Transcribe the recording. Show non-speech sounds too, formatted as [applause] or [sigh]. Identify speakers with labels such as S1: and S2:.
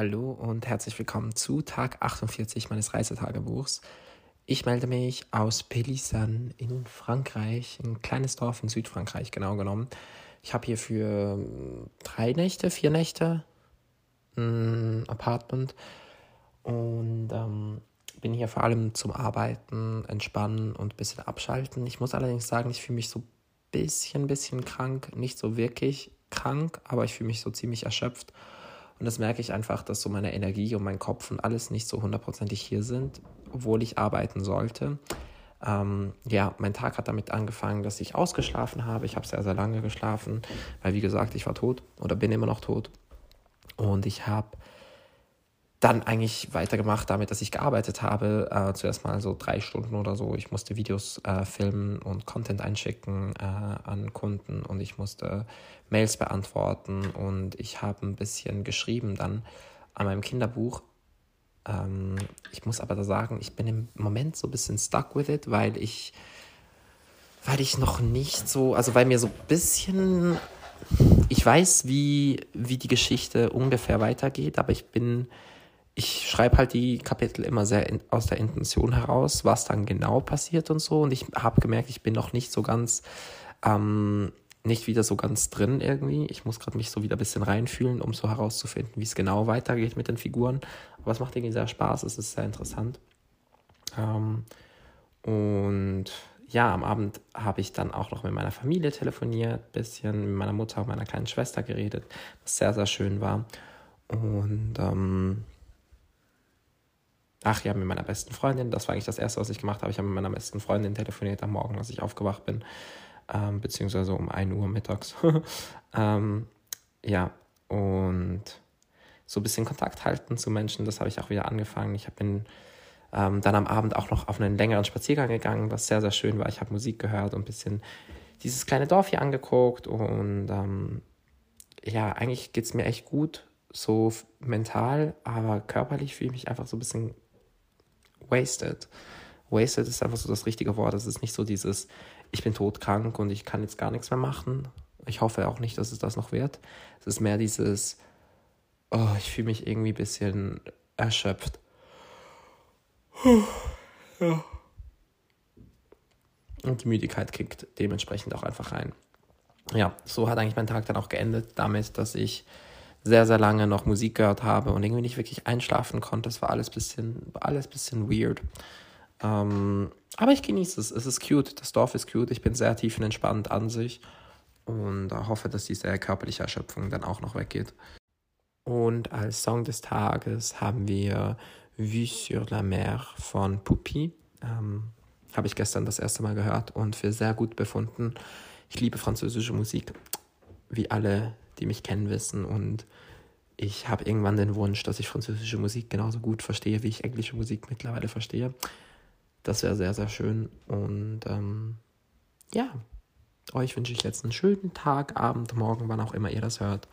S1: Hallo und herzlich willkommen zu Tag 48 meines Reisetagebuchs. Ich melde mich aus Pélissan in Frankreich, ein kleines Dorf in Südfrankreich genau genommen. Ich habe hier für drei Nächte, vier Nächte ein Apartment und ähm, bin hier vor allem zum Arbeiten, Entspannen und ein bisschen abschalten. Ich muss allerdings sagen, ich fühle mich so ein bisschen, bisschen krank, nicht so wirklich krank, aber ich fühle mich so ziemlich erschöpft. Und das merke ich einfach, dass so meine Energie und mein Kopf und alles nicht so hundertprozentig hier sind, obwohl ich arbeiten sollte. Ähm, ja, mein Tag hat damit angefangen, dass ich ausgeschlafen habe. Ich habe sehr, sehr lange geschlafen, weil wie gesagt, ich war tot oder bin immer noch tot. Und ich habe dann eigentlich weitergemacht damit, dass ich gearbeitet habe. Äh, zuerst mal so drei Stunden oder so. Ich musste Videos äh, filmen und Content einschicken äh, an Kunden und ich musste Mails beantworten und ich habe ein bisschen geschrieben dann an meinem Kinderbuch. Ähm, ich muss aber da sagen, ich bin im Moment so ein bisschen stuck with it, weil ich, weil ich noch nicht so, also weil mir so ein bisschen, ich weiß, wie, wie die Geschichte ungefähr weitergeht, aber ich bin ich schreibe halt die Kapitel immer sehr in, aus der Intention heraus, was dann genau passiert und so. Und ich habe gemerkt, ich bin noch nicht so ganz, ähm, nicht wieder so ganz drin irgendwie. Ich muss gerade mich so wieder ein bisschen reinfühlen, um so herauszufinden, wie es genau weitergeht mit den Figuren. Aber es macht irgendwie sehr Spaß, es ist sehr interessant. Ähm, und ja, am Abend habe ich dann auch noch mit meiner Familie telefoniert, bisschen mit meiner Mutter und meiner kleinen Schwester geredet, was sehr, sehr schön war. Und ähm, Ach ja, mit meiner besten Freundin. Das war eigentlich das Erste, was ich gemacht habe. Ich habe mit meiner besten Freundin telefoniert am Morgen, als ich aufgewacht bin. Ähm, beziehungsweise um 1 Uhr mittags. [laughs] ähm, ja, und so ein bisschen Kontakt halten zu Menschen, das habe ich auch wieder angefangen. Ich bin ähm, dann am Abend auch noch auf einen längeren Spaziergang gegangen, was sehr, sehr schön war. Ich habe Musik gehört und ein bisschen dieses kleine Dorf hier angeguckt. Und ähm, ja, eigentlich geht es mir echt gut, so mental, aber körperlich fühle ich mich einfach so ein bisschen wasted. Wasted ist einfach so das richtige Wort. Es ist nicht so dieses, ich bin todkrank und ich kann jetzt gar nichts mehr machen. Ich hoffe auch nicht, dass es das noch wird. Es ist mehr dieses, oh, ich fühle mich irgendwie ein bisschen erschöpft. Ja. Und die Müdigkeit kickt dementsprechend auch einfach rein. Ja, so hat eigentlich mein Tag dann auch geendet, damit, dass ich sehr, sehr lange noch Musik gehört habe und irgendwie nicht wirklich einschlafen konnte. Das war alles bisschen, alles bisschen weird. Ähm, aber ich genieße es. Es ist cute. Das Dorf ist cute. Ich bin sehr tiefenentspannt an sich und hoffe, dass diese körperliche Erschöpfung dann auch noch weggeht. Und als Song des Tages haben wir Vue sur la mer von Puppy. Ähm, Habe ich gestern das erste Mal gehört und für sehr gut befunden. Ich liebe französische Musik, wie alle die mich kennen, wissen. Und ich habe irgendwann den Wunsch, dass ich französische Musik genauso gut verstehe, wie ich englische Musik mittlerweile verstehe. Das wäre sehr, sehr schön. Und ähm, ja, euch wünsche ich jetzt einen schönen Tag, Abend, Morgen, wann auch immer ihr das hört.